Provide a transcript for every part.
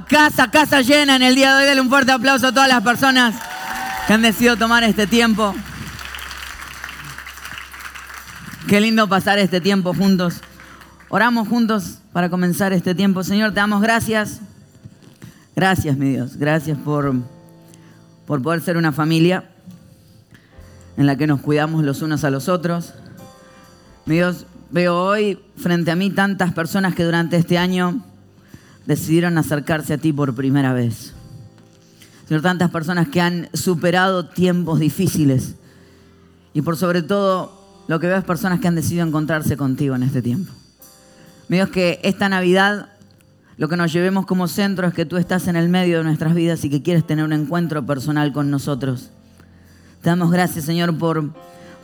Casa, casa llena en el día de hoy. Dale un fuerte aplauso a todas las personas que han decidido tomar este tiempo. Qué lindo pasar este tiempo juntos. Oramos juntos para comenzar este tiempo. Señor, te damos gracias. Gracias, mi Dios. Gracias por, por poder ser una familia en la que nos cuidamos los unos a los otros. Mi Dios, veo hoy frente a mí tantas personas que durante este año decidieron acercarse a ti por primera vez. Señor, tantas personas que han superado tiempos difíciles. Y por sobre todo, lo que veo es personas que han decidido encontrarse contigo en este tiempo. Mi Dios, que esta Navidad lo que nos llevemos como centro es que tú estás en el medio de nuestras vidas y que quieres tener un encuentro personal con nosotros. Te damos gracias, Señor, por,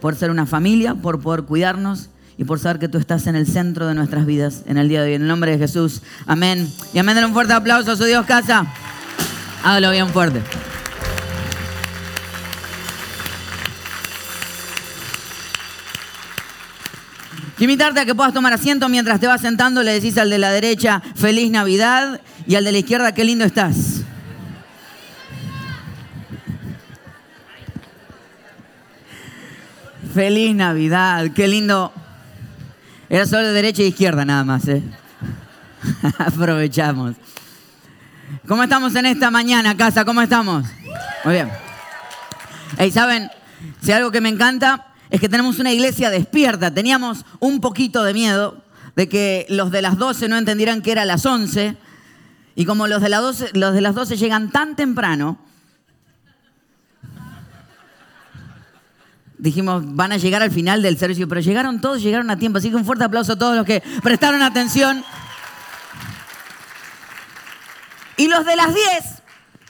por ser una familia, por poder cuidarnos y por saber que tú estás en el centro de nuestras vidas en el día de hoy. En el nombre de Jesús. Amén. Y amén. Denle un fuerte aplauso a su Dios casa. Hágalo bien fuerte. Quiero invitarte a que puedas tomar asiento mientras te vas sentando. Le decís al de la derecha, feliz Navidad. Y al de la izquierda, qué lindo estás. Feliz Navidad, qué lindo. Era solo de derecha e izquierda nada más, ¿eh? Aprovechamos. ¿Cómo estamos en esta mañana, casa? ¿Cómo estamos? Muy bien. Hey, ¿saben? Si algo que me encanta es que tenemos una iglesia despierta. Teníamos un poquito de miedo de que los de las 12 no entendieran que era las 11. Y como los de, las 12, los de las 12 llegan tan temprano, dijimos, van a llegar al final del servicio, pero llegaron todos, llegaron a tiempo. Así que un fuerte aplauso a todos los que prestaron atención. Y los de las 10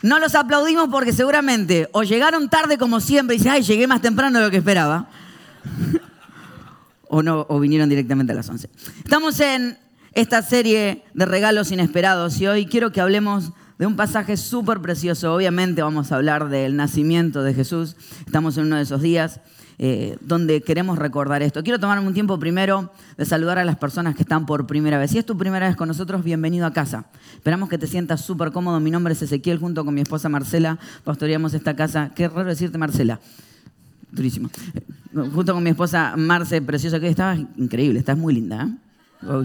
no los aplaudimos porque seguramente o llegaron tarde como siempre y dicen, ay, llegué más temprano de lo que esperaba. o no, o vinieron directamente a las 11. Estamos en esta serie de regalos inesperados y hoy quiero que hablemos de un pasaje súper precioso. Obviamente vamos a hablar del nacimiento de Jesús. Estamos en uno de esos días eh, donde queremos recordar esto. Quiero tomarme un tiempo primero de saludar a las personas que están por primera vez. Si es tu primera vez con nosotros, bienvenido a casa. Esperamos que te sientas súper cómodo. Mi nombre es Ezequiel, junto con mi esposa Marcela, pastoreamos esta casa. Qué raro decirte Marcela. Durísimo. Eh, junto con mi esposa Marce, preciosa, que estaba increíble, estás muy linda. ¿eh? Oh,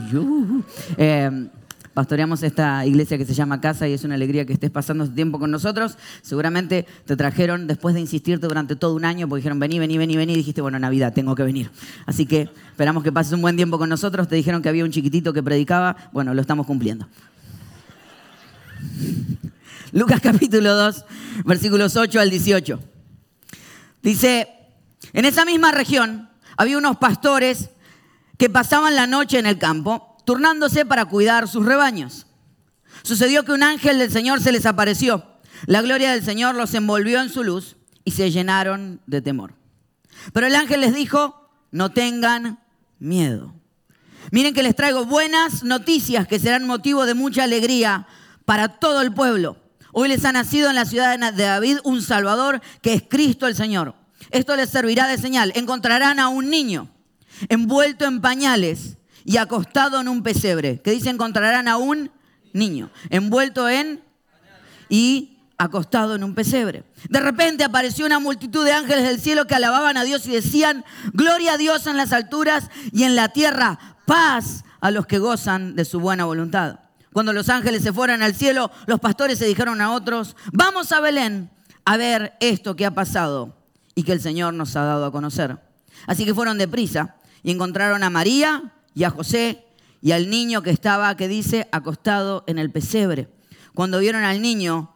eh, pastoreamos esta iglesia que se llama Casa y es una alegría que estés pasando este tiempo con nosotros. Seguramente te trajeron después de insistirte durante todo un año, porque dijeron, vení, vení, vení, vení, y dijiste, bueno, Navidad, tengo que venir. Así que esperamos que pases un buen tiempo con nosotros. Te dijeron que había un chiquitito que predicaba, bueno, lo estamos cumpliendo. Lucas capítulo 2, versículos 8 al 18. Dice, en esa misma región había unos pastores que pasaban la noche en el campo, turnándose para cuidar sus rebaños. Sucedió que un ángel del Señor se les apareció. La gloria del Señor los envolvió en su luz y se llenaron de temor. Pero el ángel les dijo, no tengan miedo. Miren que les traigo buenas noticias que serán motivo de mucha alegría para todo el pueblo. Hoy les ha nacido en la ciudad de David un Salvador que es Cristo el Señor. Esto les servirá de señal. Encontrarán a un niño envuelto en pañales y acostado en un pesebre. ¿Qué dice? Encontrarán a un niño envuelto en y acostado en un pesebre. De repente apareció una multitud de ángeles del cielo que alababan a Dios y decían, gloria a Dios en las alturas y en la tierra, paz a los que gozan de su buena voluntad. Cuando los ángeles se fueron al cielo, los pastores se dijeron a otros, vamos a Belén a ver esto que ha pasado y que el Señor nos ha dado a conocer. Así que fueron deprisa y encontraron a María y a José y al niño que estaba, que dice, acostado en el pesebre. Cuando vieron al niño,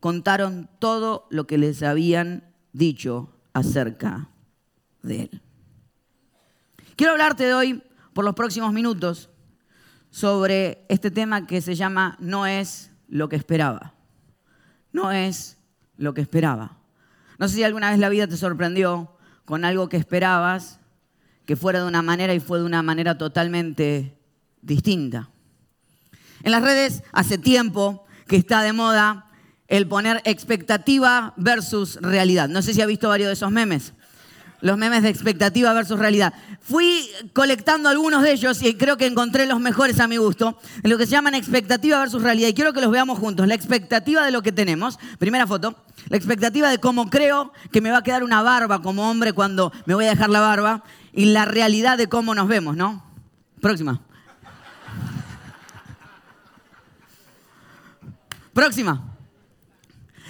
contaron todo lo que les habían dicho acerca de él. Quiero hablarte de hoy, por los próximos minutos, sobre este tema que se llama No es lo que esperaba. No es lo que esperaba. No sé si alguna vez la vida te sorprendió con algo que esperabas que fuera de una manera y fue de una manera totalmente distinta. En las redes hace tiempo que está de moda el poner expectativa versus realidad. No sé si ha visto varios de esos memes. Los memes de expectativa versus realidad. Fui colectando algunos de ellos y creo que encontré los mejores a mi gusto, en lo que se llaman expectativa versus realidad. Y quiero que los veamos juntos. La expectativa de lo que tenemos, primera foto, la expectativa de cómo creo que me va a quedar una barba como hombre cuando me voy a dejar la barba, y la realidad de cómo nos vemos, ¿no? Próxima. Próxima.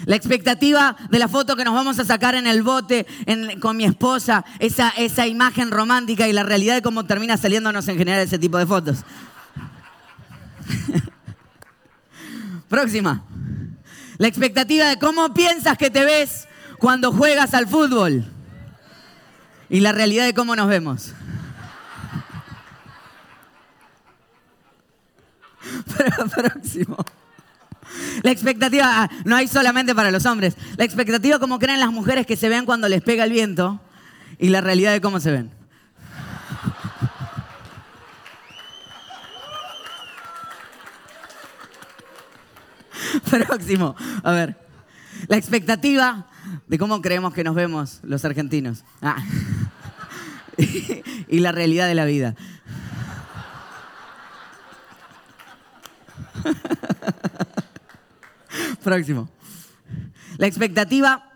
La expectativa de la foto que nos vamos a sacar en el bote con mi esposa, esa, esa imagen romántica y la realidad de cómo termina saliéndonos en general ese tipo de fotos. Próxima. La expectativa de cómo piensas que te ves cuando juegas al fútbol. Y la realidad de cómo nos vemos. próximo. La expectativa, ah, no hay solamente para los hombres. La expectativa como creen las mujeres que se ven cuando les pega el viento y la realidad de cómo se ven. Próximo. A ver. La expectativa de cómo creemos que nos vemos los argentinos. Ah. y la realidad de la vida. Próximo. La expectativa,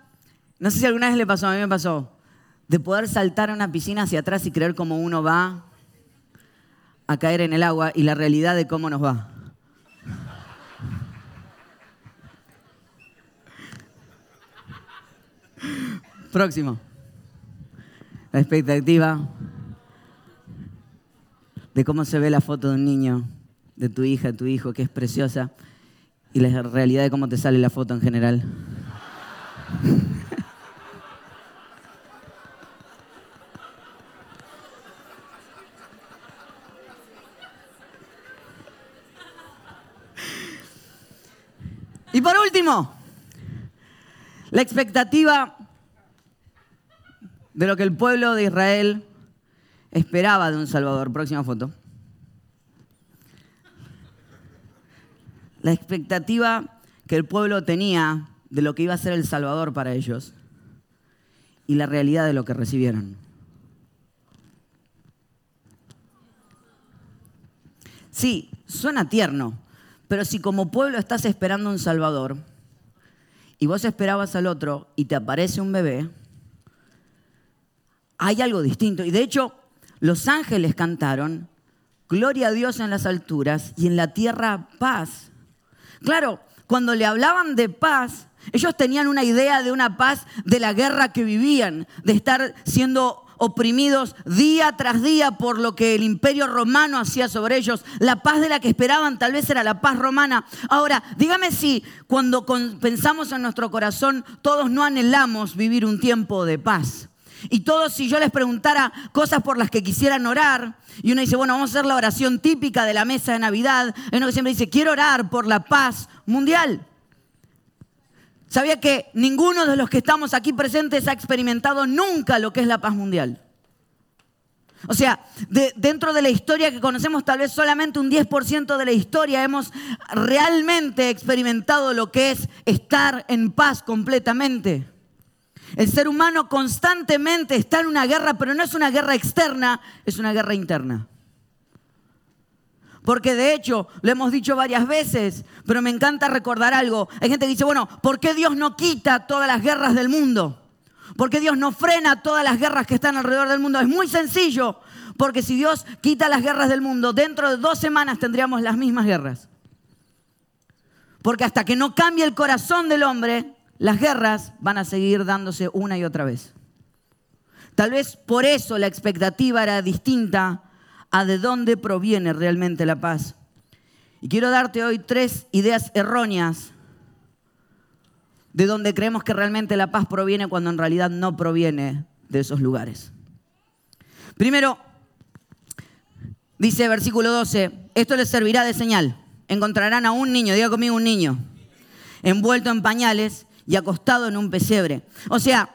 no sé si alguna vez le pasó, a mí me pasó, de poder saltar a una piscina hacia atrás y creer cómo uno va a caer en el agua y la realidad de cómo nos va. Próximo. La expectativa de cómo se ve la foto de un niño, de tu hija, de tu hijo, que es preciosa, y la realidad de cómo te sale la foto en general. Y por último, la expectativa de lo que el pueblo de Israel esperaba de un Salvador. Próxima foto. la expectativa que el pueblo tenía de lo que iba a ser el Salvador para ellos y la realidad de lo que recibieron. Sí, suena tierno, pero si como pueblo estás esperando un Salvador y vos esperabas al otro y te aparece un bebé, hay algo distinto. Y de hecho, los ángeles cantaron, Gloria a Dios en las alturas y en la tierra paz Claro, cuando le hablaban de paz, ellos tenían una idea de una paz de la guerra que vivían, de estar siendo oprimidos día tras día por lo que el imperio romano hacía sobre ellos. La paz de la que esperaban tal vez era la paz romana. Ahora, dígame si cuando pensamos en nuestro corazón todos no anhelamos vivir un tiempo de paz. Y todos, si yo les preguntara cosas por las que quisieran orar, y uno dice, bueno, vamos a hacer la oración típica de la mesa de Navidad, hay uno que siempre dice, quiero orar por la paz mundial. ¿Sabía que ninguno de los que estamos aquí presentes ha experimentado nunca lo que es la paz mundial? O sea, dentro de la historia que conocemos, tal vez solamente un 10% de la historia hemos realmente experimentado lo que es estar en paz completamente. El ser humano constantemente está en una guerra, pero no es una guerra externa, es una guerra interna. Porque de hecho, lo hemos dicho varias veces, pero me encanta recordar algo. Hay gente que dice, bueno, ¿por qué Dios no quita todas las guerras del mundo? ¿Por qué Dios no frena todas las guerras que están alrededor del mundo? Es muy sencillo, porque si Dios quita las guerras del mundo, dentro de dos semanas tendríamos las mismas guerras. Porque hasta que no cambie el corazón del hombre, las guerras van a seguir dándose una y otra vez. Tal vez por eso la expectativa era distinta a de dónde proviene realmente la paz. Y quiero darte hoy tres ideas erróneas de donde creemos que realmente la paz proviene cuando en realidad no proviene de esos lugares. Primero, dice versículo 12, esto les servirá de señal. Encontrarán a un niño, diga conmigo un niño, envuelto en pañales y acostado en un pesebre. O sea,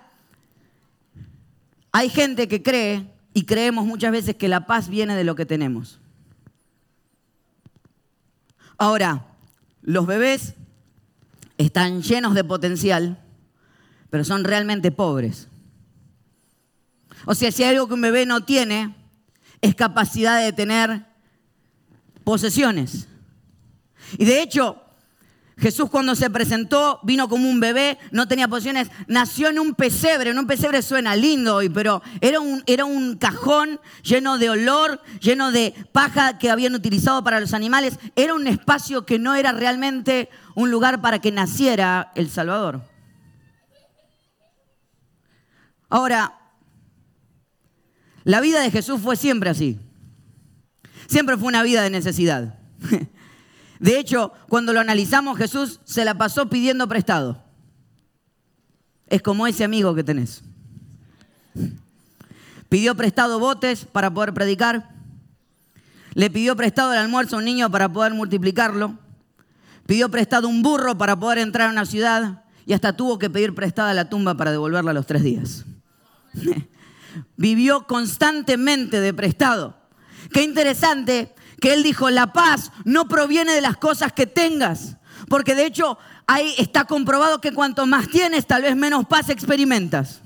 hay gente que cree y creemos muchas veces que la paz viene de lo que tenemos. Ahora, los bebés están llenos de potencial, pero son realmente pobres. O sea, si hay algo que un bebé no tiene, es capacidad de tener posesiones. Y de hecho, Jesús cuando se presentó vino como un bebé, no tenía posesiones, nació en un pesebre, en un pesebre suena lindo hoy, pero era un, era un cajón lleno de olor, lleno de paja que habían utilizado para los animales, era un espacio que no era realmente un lugar para que naciera el Salvador. Ahora, la vida de Jesús fue siempre así. Siempre fue una vida de necesidad. De hecho, cuando lo analizamos, Jesús se la pasó pidiendo prestado. Es como ese amigo que tenés. Pidió prestado botes para poder predicar. Le pidió prestado el almuerzo a un niño para poder multiplicarlo. Pidió prestado un burro para poder entrar a una ciudad. Y hasta tuvo que pedir prestada la tumba para devolverla a los tres días. Vivió constantemente de prestado. Qué interesante que él dijo, la paz no proviene de las cosas que tengas, porque de hecho ahí está comprobado que cuanto más tienes, tal vez menos paz experimentas.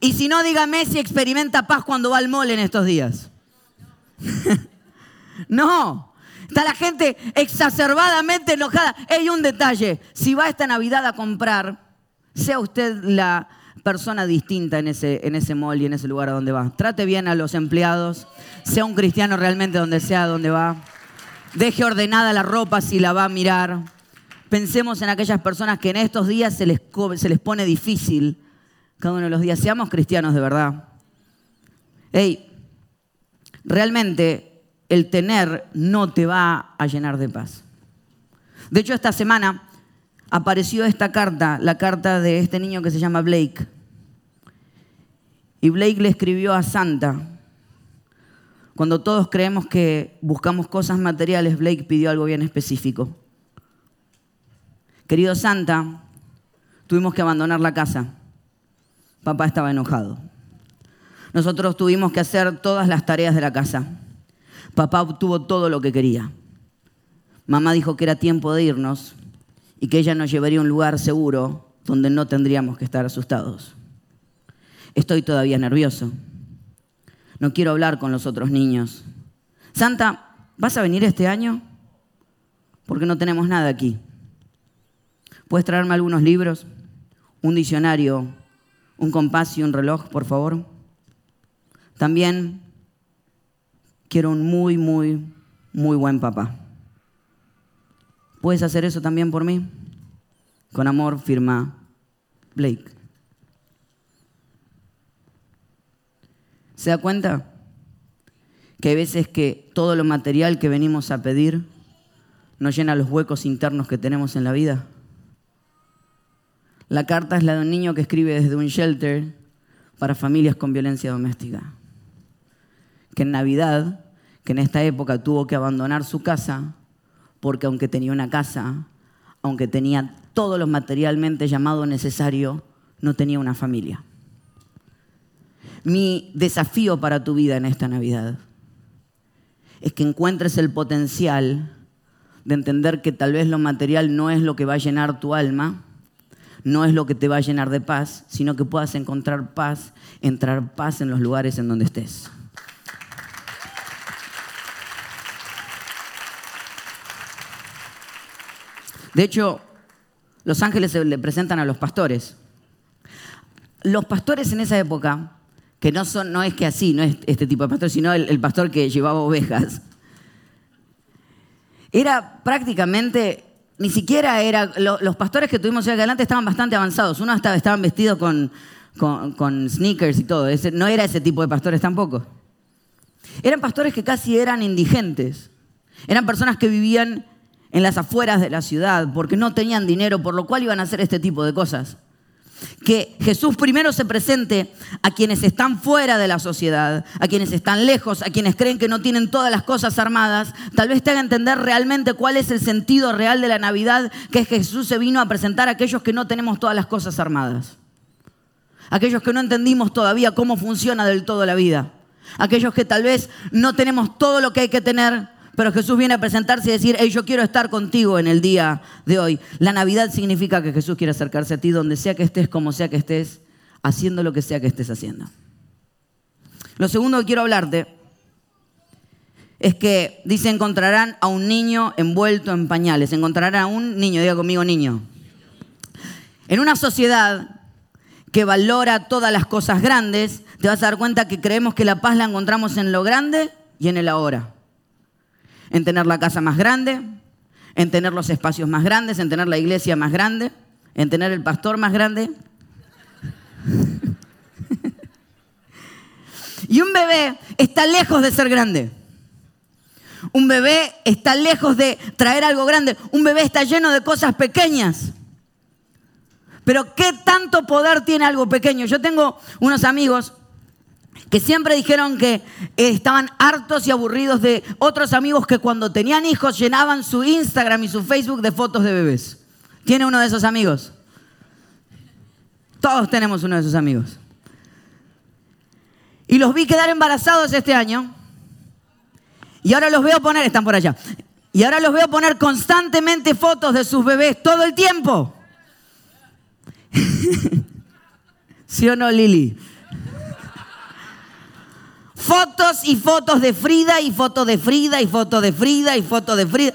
Y si no, dígame si experimenta paz cuando va al mole en estos días. no, está la gente exacerbadamente enojada. Hay un detalle, si va esta Navidad a comprar, sea usted la persona distinta en ese, en ese mall y en ese lugar a donde va. Trate bien a los empleados, sea un cristiano realmente donde sea donde va. Deje ordenada la ropa si la va a mirar. Pensemos en aquellas personas que en estos días se les, se les pone difícil cada uno de los días. Seamos cristianos de verdad. Hey, realmente el tener no te va a llenar de paz. De hecho, esta semana apareció esta carta, la carta de este niño que se llama Blake. Y Blake le escribió a Santa. Cuando todos creemos que buscamos cosas materiales, Blake pidió algo bien específico. Querido Santa, tuvimos que abandonar la casa. Papá estaba enojado. Nosotros tuvimos que hacer todas las tareas de la casa. Papá obtuvo todo lo que quería. Mamá dijo que era tiempo de irnos y que ella nos llevaría a un lugar seguro donde no tendríamos que estar asustados. Estoy todavía nervioso. No quiero hablar con los otros niños. Santa, ¿vas a venir este año? Porque no tenemos nada aquí. ¿Puedes traerme algunos libros? Un diccionario, un compás y un reloj, por favor. También quiero un muy, muy, muy buen papá. ¿Puedes hacer eso también por mí? Con amor, firma Blake. ¿Se da cuenta? Que hay veces que todo lo material que venimos a pedir nos llena los huecos internos que tenemos en la vida. La carta es la de un niño que escribe desde un shelter para familias con violencia doméstica. Que en Navidad, que en esta época tuvo que abandonar su casa, porque aunque tenía una casa, aunque tenía todo lo materialmente llamado necesario, no tenía una familia mi desafío para tu vida en esta Navidad es que encuentres el potencial de entender que tal vez lo material no es lo que va a llenar tu alma, no es lo que te va a llenar de paz, sino que puedas encontrar paz, entrar paz en los lugares en donde estés. De hecho, los ángeles se le presentan a los pastores. Los pastores en esa época que no, son, no es que así, no es este tipo de pastor, sino el, pastor que llevaba ovejas. Era prácticamente, ni siquiera era, los pastores que tuvimos allá adelante estaban bastante avanzados, uno hasta estaban vestidos con, con, sneakers y todo, no era ese tipo de pastores tampoco. Eran pastores que casi eran indigentes, eran personas que vivían en las afueras de la ciudad porque no tenían dinero, por lo cual iban a hacer este tipo de cosas que Jesús primero se presente a quienes están fuera de la sociedad, a quienes están lejos, a quienes creen que no tienen todas las cosas armadas, tal vez te haga entender realmente cuál es el sentido real de la Navidad, que es Jesús se vino a presentar a aquellos que no tenemos todas las cosas armadas, aquellos que no entendimos todavía cómo funciona del todo la vida, aquellos que tal vez no tenemos todo lo que hay que tener, pero Jesús viene a presentarse y decir, hey, yo quiero estar contigo en el día de hoy. La Navidad significa que Jesús quiere acercarse a ti donde sea que estés, como sea que estés, haciendo lo que sea que estés haciendo. Lo segundo que quiero hablarte es que dice encontrarán a un niño envuelto en pañales. Encontrarán a un niño, diga conmigo niño. En una sociedad que valora todas las cosas grandes, te vas a dar cuenta que creemos que la paz la encontramos en lo grande y en el ahora. En tener la casa más grande, en tener los espacios más grandes, en tener la iglesia más grande, en tener el pastor más grande. y un bebé está lejos de ser grande. Un bebé está lejos de traer algo grande. Un bebé está lleno de cosas pequeñas. Pero ¿qué tanto poder tiene algo pequeño? Yo tengo unos amigos que siempre dijeron que estaban hartos y aburridos de otros amigos que cuando tenían hijos llenaban su Instagram y su Facebook de fotos de bebés. ¿Tiene uno de esos amigos? Todos tenemos uno de esos amigos. Y los vi quedar embarazados este año. Y ahora los veo poner, están por allá. Y ahora los veo poner constantemente fotos de sus bebés todo el tiempo. ¿Sí o no, Lili? Fotos y fotos de Frida y fotos de Frida y fotos de Frida y fotos de Frida.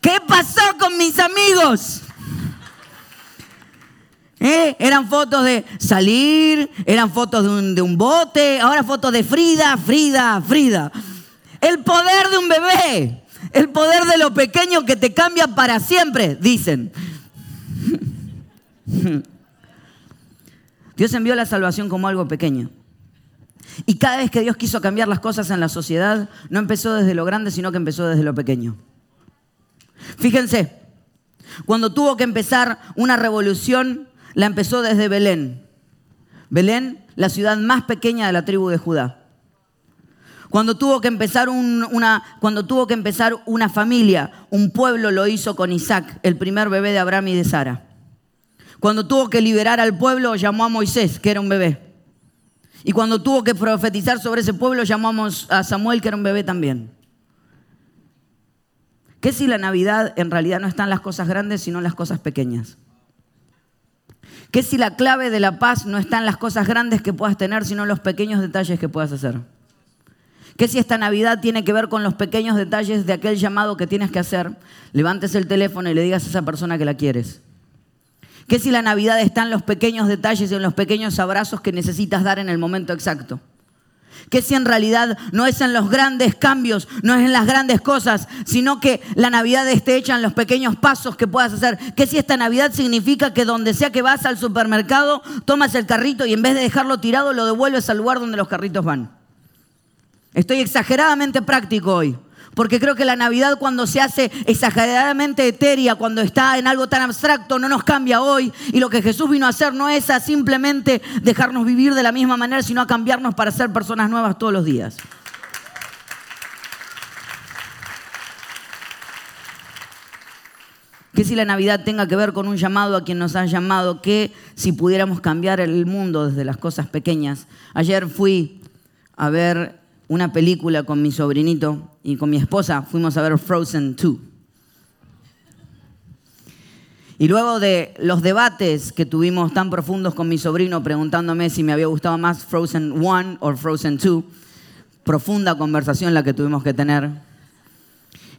¿Qué pasó con mis amigos? ¿Eh? Eran fotos de salir, eran fotos de un, de un bote, ahora fotos de Frida, Frida, Frida. El poder de un bebé, el poder de lo pequeño que te cambia para siempre, dicen. Dios envió la salvación como algo pequeño. Y cada vez que Dios quiso cambiar las cosas en la sociedad, no empezó desde lo grande, sino que empezó desde lo pequeño. Fíjense, cuando tuvo que empezar una revolución, la empezó desde Belén. Belén, la ciudad más pequeña de la tribu de Judá. Cuando tuvo que empezar una, cuando tuvo que empezar una familia, un pueblo lo hizo con Isaac, el primer bebé de Abraham y de Sara. Cuando tuvo que liberar al pueblo, llamó a Moisés, que era un bebé. Y cuando tuvo que profetizar sobre ese pueblo, llamamos a Samuel, que era un bebé también. ¿Qué si la Navidad en realidad no están las cosas grandes, sino las cosas pequeñas? ¿Qué si la clave de la paz no está en las cosas grandes que puedas tener, sino los pequeños detalles que puedas hacer? ¿Qué si esta Navidad tiene que ver con los pequeños detalles de aquel llamado que tienes que hacer? Levantes el teléfono y le digas a esa persona que la quieres. ¿Qué si la Navidad está en los pequeños detalles y en los pequeños abrazos que necesitas dar en el momento exacto? ¿Qué si en realidad no es en los grandes cambios, no es en las grandes cosas, sino que la Navidad esté hecha en los pequeños pasos que puedas hacer? ¿Qué si esta Navidad significa que donde sea que vas al supermercado, tomas el carrito y en vez de dejarlo tirado, lo devuelves al lugar donde los carritos van? Estoy exageradamente práctico hoy. Porque creo que la Navidad cuando se hace exageradamente etérea, cuando está en algo tan abstracto, no nos cambia hoy. Y lo que Jesús vino a hacer no es a simplemente dejarnos vivir de la misma manera, sino a cambiarnos para ser personas nuevas todos los días. ¿Qué si la Navidad tenga que ver con un llamado a quien nos ha llamado? ¿Qué si pudiéramos cambiar el mundo desde las cosas pequeñas? Ayer fui a ver una película con mi sobrinito y con mi esposa, fuimos a ver Frozen 2. Y luego de los debates que tuvimos tan profundos con mi sobrino preguntándome si me había gustado más Frozen 1 o Frozen 2, profunda conversación la que tuvimos que tener.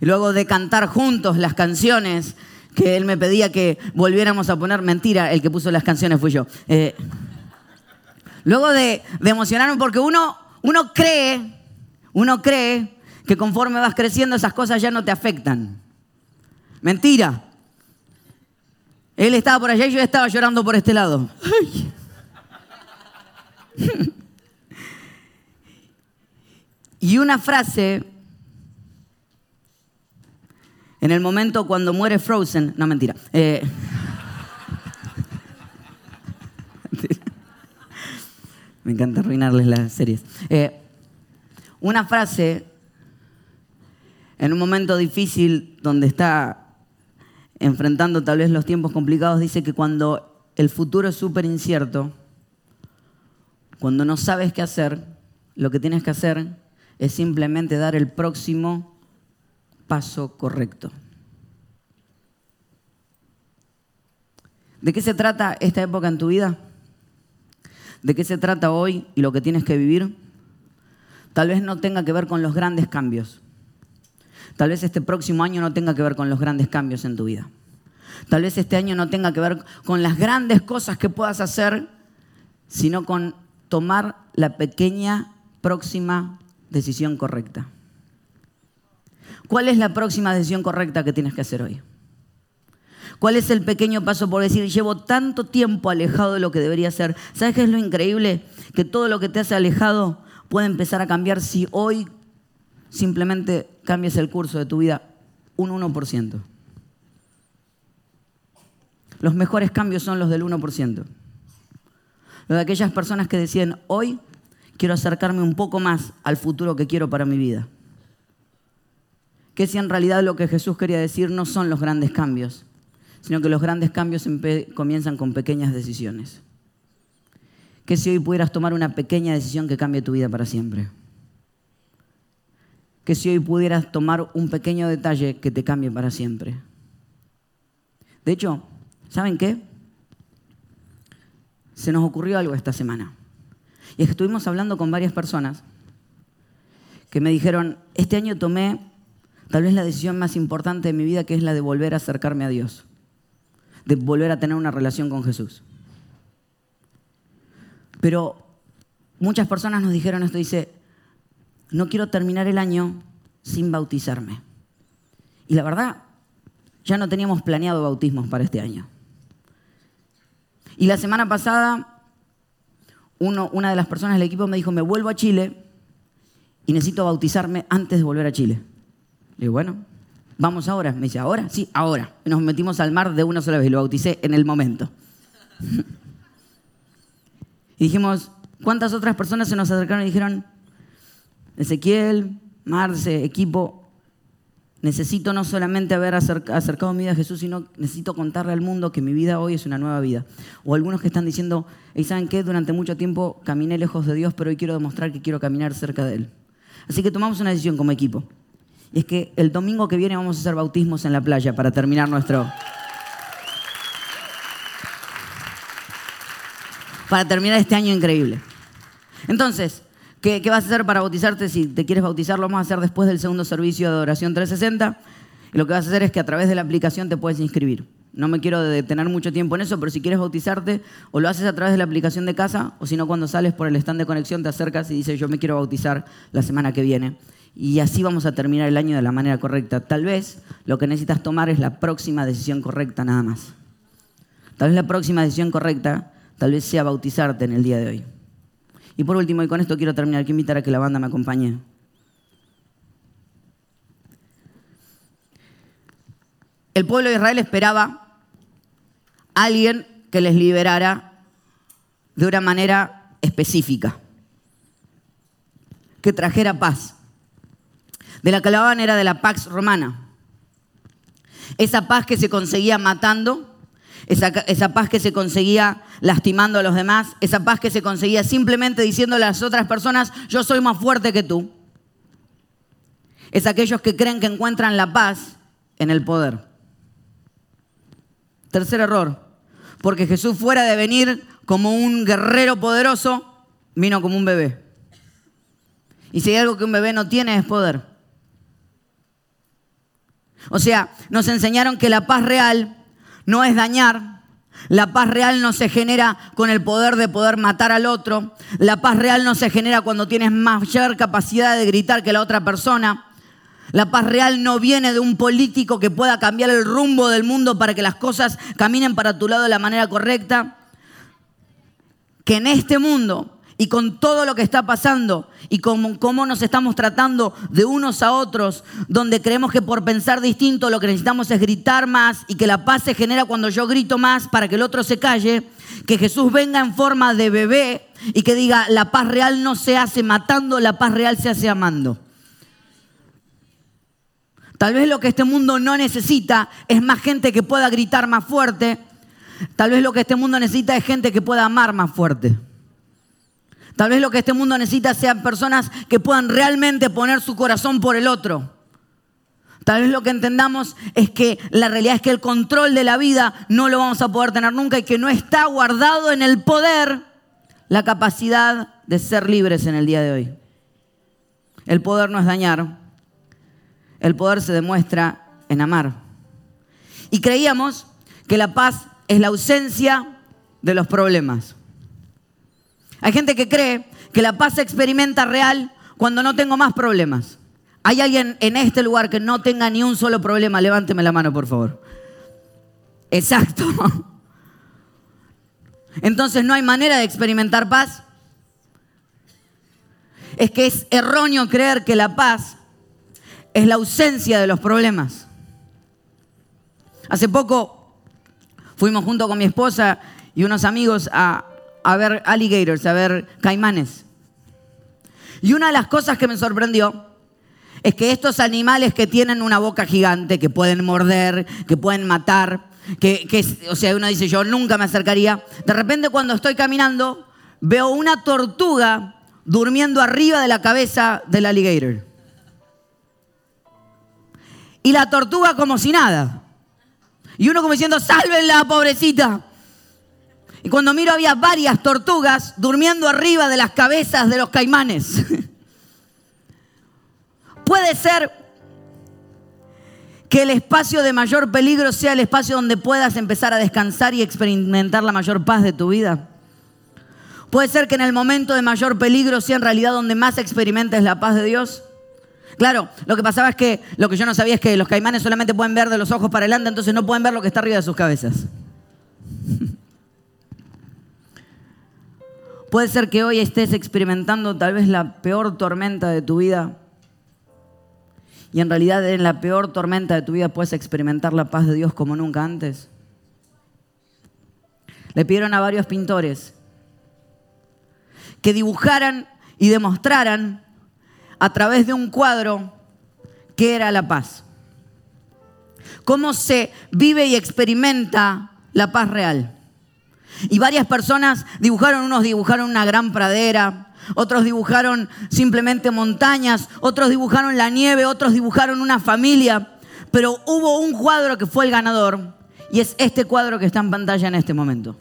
Y luego de cantar juntos las canciones que él me pedía que volviéramos a poner, mentira, el que puso las canciones fui yo. Eh, luego de, de emocionarme porque uno, uno cree uno cree que conforme vas creciendo esas cosas ya no te afectan. Mentira. Él estaba por allá y yo estaba llorando por este lado. y una frase, en el momento cuando muere Frozen, no mentira. Eh, me encanta arruinarles las series. Eh, una frase en un momento difícil donde está enfrentando tal vez los tiempos complicados, dice que cuando el futuro es súper incierto, cuando no sabes qué hacer, lo que tienes que hacer es simplemente dar el próximo paso correcto. ¿De qué se trata esta época en tu vida? ¿De qué se trata hoy y lo que tienes que vivir? Tal vez no tenga que ver con los grandes cambios. Tal vez este próximo año no tenga que ver con los grandes cambios en tu vida. Tal vez este año no tenga que ver con las grandes cosas que puedas hacer, sino con tomar la pequeña próxima decisión correcta. ¿Cuál es la próxima decisión correcta que tienes que hacer hoy? ¿Cuál es el pequeño paso por decir, llevo tanto tiempo alejado de lo que debería ser? ¿Sabes qué es lo increíble? Que todo lo que te hace alejado puede empezar a cambiar si hoy simplemente cambias el curso de tu vida un 1%. Los mejores cambios son los del 1%. Los de aquellas personas que deciden, hoy quiero acercarme un poco más al futuro que quiero para mi vida. Que si en realidad lo que Jesús quería decir no son los grandes cambios, sino que los grandes cambios comienzan con pequeñas decisiones. Que si hoy pudieras tomar una pequeña decisión que cambie tu vida para siempre. Que si hoy pudieras tomar un pequeño detalle que te cambie para siempre. De hecho, ¿saben qué? Se nos ocurrió algo esta semana. Y es que estuvimos hablando con varias personas que me dijeron, este año tomé tal vez la decisión más importante de mi vida, que es la de volver a acercarme a Dios, de volver a tener una relación con Jesús. Pero muchas personas nos dijeron esto, dice, no quiero terminar el año sin bautizarme. Y la verdad, ya no teníamos planeado bautismos para este año. Y la semana pasada, una de las personas del equipo me dijo, me vuelvo a Chile y necesito bautizarme antes de volver a Chile. Le digo, bueno, vamos ahora. Me dice, ¿ahora? Sí, ahora. Y nos metimos al mar de una sola vez y lo bauticé en el momento. y dijimos, ¿cuántas otras personas se nos acercaron y dijeron, Ezequiel, Marce, equipo, Necesito no solamente haber acercado mi vida a Jesús, sino necesito contarle al mundo que mi vida hoy es una nueva vida. O algunos que están diciendo, ¿y saben qué? Durante mucho tiempo caminé lejos de Dios, pero hoy quiero demostrar que quiero caminar cerca de Él. Así que tomamos una decisión como equipo. Y es que el domingo que viene vamos a hacer bautismos en la playa para terminar nuestro... Para terminar este año increíble. Entonces, ¿Qué, vas a hacer para bautizarte? Si te quieres bautizar, lo vamos a hacer después del segundo servicio de adoración 360. Y lo que vas a hacer es que a través de la aplicación te puedes inscribir. No me quiero detener mucho tiempo en eso, pero si quieres bautizarte, o lo haces a través de la aplicación de casa, o si no, cuando sales por el stand de conexión, te acercas y dices, yo me quiero bautizar la semana que viene. Y así vamos a terminar el año de la manera correcta. Tal vez lo que necesitas tomar es la próxima decisión correcta nada más. Tal vez la próxima decisión correcta, tal vez sea bautizarte en el día de hoy. Y por último, y con esto quiero terminar, quiero invitar a que la banda me acompañe. El pueblo de Israel esperaba a alguien que les liberara de una manera específica, que trajera paz. De la que era de la Pax Romana. Esa paz que se conseguía matando esa, paz que se conseguía lastimando a los demás, esa paz que se conseguía simplemente diciéndole a las otras personas, yo soy más fuerte que tú. Es aquellos que creen que encuentran la paz en el poder. Tercer error, porque Jesús fuera de venir como un guerrero poderoso, vino como un bebé. Y si hay algo que un bebé no tiene es poder. O sea, nos enseñaron que la paz real no es dañar. La paz real no se genera con el poder de poder matar al otro. La paz real no se genera cuando tienes mayor capacidad de gritar que la otra persona. La paz real no viene de un político que pueda cambiar el rumbo del mundo para que las cosas caminen para tu lado de la manera correcta. Que en este mundo y con todo lo que está pasando y cómo, cómo, nos estamos tratando de unos a otros, donde creemos que por pensar distinto lo que necesitamos es gritar más y que la paz se genera cuando yo grito más para que el otro se calle, que Jesús venga en forma de bebé y que diga, la paz real no se hace matando, la paz real se hace amando. Tal vez lo que este mundo no necesita es más gente que pueda gritar más fuerte. Tal vez lo que este mundo necesita es gente que pueda amar más fuerte. Tal vez lo que este mundo necesita sean personas que puedan realmente poner su corazón por el otro. Tal vez lo que entendamos es que la realidad es que el control de la vida no lo vamos a poder tener nunca y que no está guardado en el poder la capacidad de ser libres en el día de hoy. el poder no es dañar, el poder se demuestra en amar. Y creíamos que la paz es la ausencia de los problemas. Hay gente que cree que la paz se experimenta real cuando no tengo más problemas. ¿Hay alguien en este lugar que no tenga ni un solo problema? Levánteme la mano, por favor. Exacto. Entonces no hay manera de experimentar paz. Es que es erróneo creer que la paz es la ausencia de los problemas. Hace poco fuimos junto con mi esposa y unos amigos a, a ver alligators, a ver caimanes. Y una de las cosas que me sorprendió es que estos animales que tienen una boca gigante, que pueden morder, que pueden matar, que, o sea, uno dice, yo nunca me acercaría, de repente cuando estoy caminando veo una tortuga durmiendo arriba de la cabeza del alligator. Y la tortuga como si nada. Y uno como diciendo, sálvenla, pobrecita. Y cuando miro había varias tortugas durmiendo arriba de las cabezas de los caimanes. Puede ser que el espacio de mayor peligro sea el espacio donde puedas empezar a descansar y experimentar la mayor paz de tu vida. Puede ser que en el momento de mayor peligro sea en realidad donde más experimentes la paz de Dios. Claro, lo que pasaba es que lo que yo no sabía es que los caimanes solamente pueden ver de los ojos para adelante, entonces no pueden ver lo que está arriba de sus cabezas. Puede ser que hoy estés experimentando tal vez la peor tormenta de tu vida. Y en realidad en la peor tormenta de tu vida puedes experimentar la paz de Dios como nunca antes. Le pidieron a varios pintores que dibujaran y demostraran a través de un cuadro qué era la paz. Cómo se vive y experimenta la paz real. Y varias personas dibujaron, unos dibujaron una gran pradera, otros dibujaron simplemente montañas, otros dibujaron la nieve, otros dibujaron una familia, pero hubo un cuadro que fue el ganador y es este cuadro que está en pantalla en este momento.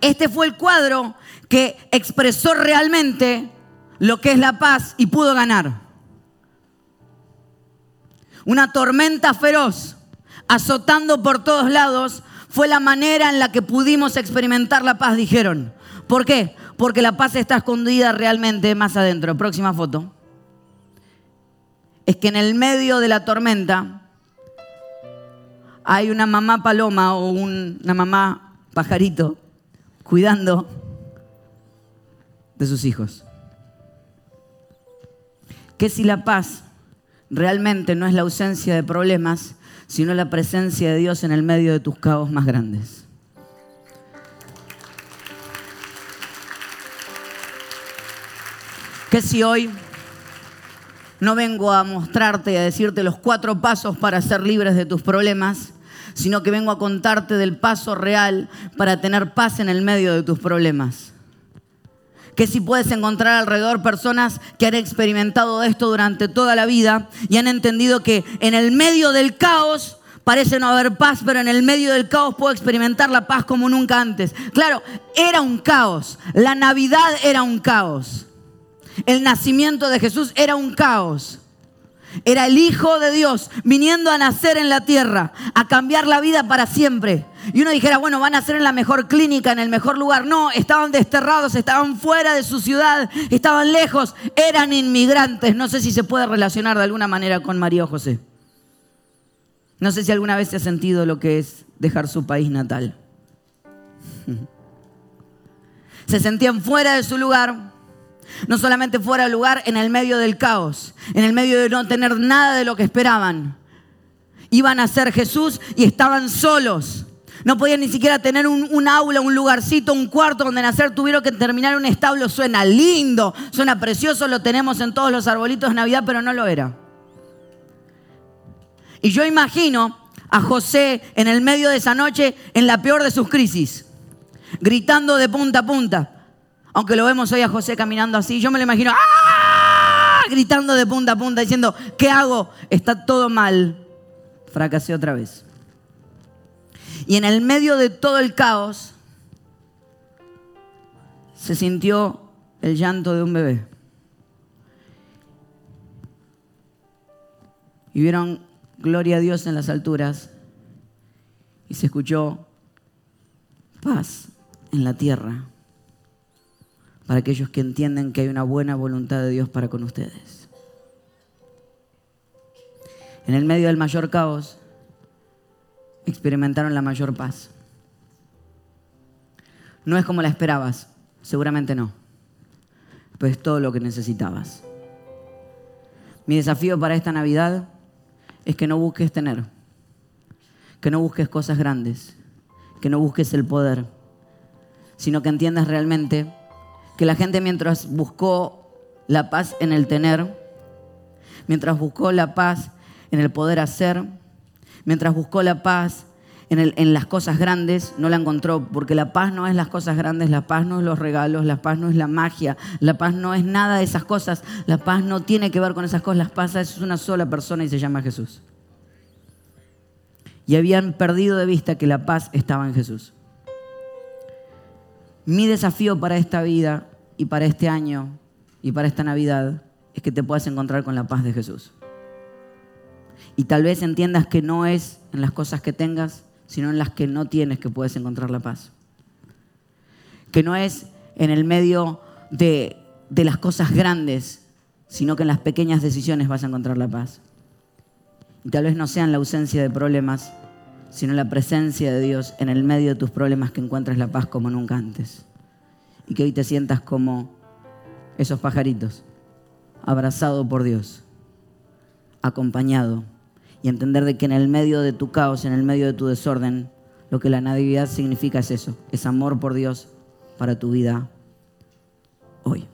Este fue el cuadro que expresó realmente lo que es la paz y pudo ganar. Una tormenta feroz azotando por todos lados, fue la manera en la que pudimos experimentar la paz, dijeron. ¿Por qué? Porque la paz está escondida realmente más adentro. Próxima foto. Es que en el medio de la tormenta hay una mamá paloma o una mamá pajarito cuidando de sus hijos. Que si la paz realmente no es la ausencia de problemas, sino la presencia de Dios en el medio de tus caos más grandes. Que si hoy no vengo a mostrarte y a decirte los cuatro pasos para ser libres de tus problemas, sino que vengo a contarte del paso real para tener paz en el medio de tus problemas que si puedes encontrar alrededor personas que han experimentado esto durante toda la vida y han entendido que en el medio del caos parece no haber paz, pero en el medio del caos puedo experimentar la paz como nunca antes. Claro, era un caos. La Navidad era un caos. El nacimiento de Jesús era un caos. Era el Hijo de Dios viniendo a nacer en la tierra, a cambiar la vida para siempre. Y uno dijera, bueno, van a nacer en la mejor clínica, en el mejor lugar. No, estaban desterrados, estaban fuera de su ciudad, estaban lejos, eran inmigrantes. No sé si se puede relacionar de alguna manera con María José. No sé si alguna vez se ha sentido lo que es dejar su país natal. Se sentían fuera de su lugar, no solamente fuera del lugar, en el medio del caos, en el medio de no tener nada de lo que esperaban. Iban a ser Jesús y estaban solos. No podían ni siquiera tener un, aula, un lugarcito, un cuarto donde nacer. Tuvieron que terminar un establo. Suena lindo, suena precioso, lo tenemos en todos los arbolitos de Navidad, pero no lo era. Y yo imagino a José en el medio de esa noche, en la peor de sus crisis, gritando de punta a punta. Aunque lo vemos hoy a José caminando así, yo me lo imagino ¡ah! gritando de punta a punta, diciendo, ¿qué hago? Está todo mal. Fracasé otra vez. Y en el medio de todo el caos, se sintió el llanto de un bebé. Y vieron gloria a Dios en las alturas y se escuchó paz en la tierra para aquellos que entienden que hay una buena voluntad de Dios para con ustedes. En el medio del mayor caos experimentaron la mayor paz. No es como la esperabas, seguramente no, pero es todo lo que necesitabas. Mi desafío para esta Navidad es que no busques tener, que no busques cosas grandes, que no busques el poder, sino que entiendas realmente que la gente mientras buscó la paz en el tener, mientras buscó la paz en el poder hacer, mientras buscó la paz en, las cosas grandes, no la encontró, porque la paz no es las cosas grandes, la paz no es los regalos, la paz no es la magia, la paz no es nada de esas cosas, la paz no tiene que ver con esas cosas, la paz es una sola persona y se llama Jesús. Y habían perdido de vista que la paz estaba en Jesús. Mi desafío para esta vida y para este año y para esta Navidad es que te puedas encontrar con la paz de Jesús. Y tal vez entiendas que no es en las cosas que tengas, sino en las que no tienes que puedes encontrar la paz. Que no es en el medio de, de las cosas grandes, sino que en las pequeñas decisiones vas a encontrar la paz. Y tal vez no sea en la ausencia de problemas, sino en la presencia de Dios en el medio de tus problemas que encuentres la paz como nunca antes. Y que hoy te sientas como esos pajaritos, abrazado por Dios, acompañado y entender de que en el medio de tu caos, en el medio de tu desorden, lo que la Navidad significa es eso, es amor por Dios para tu vida hoy.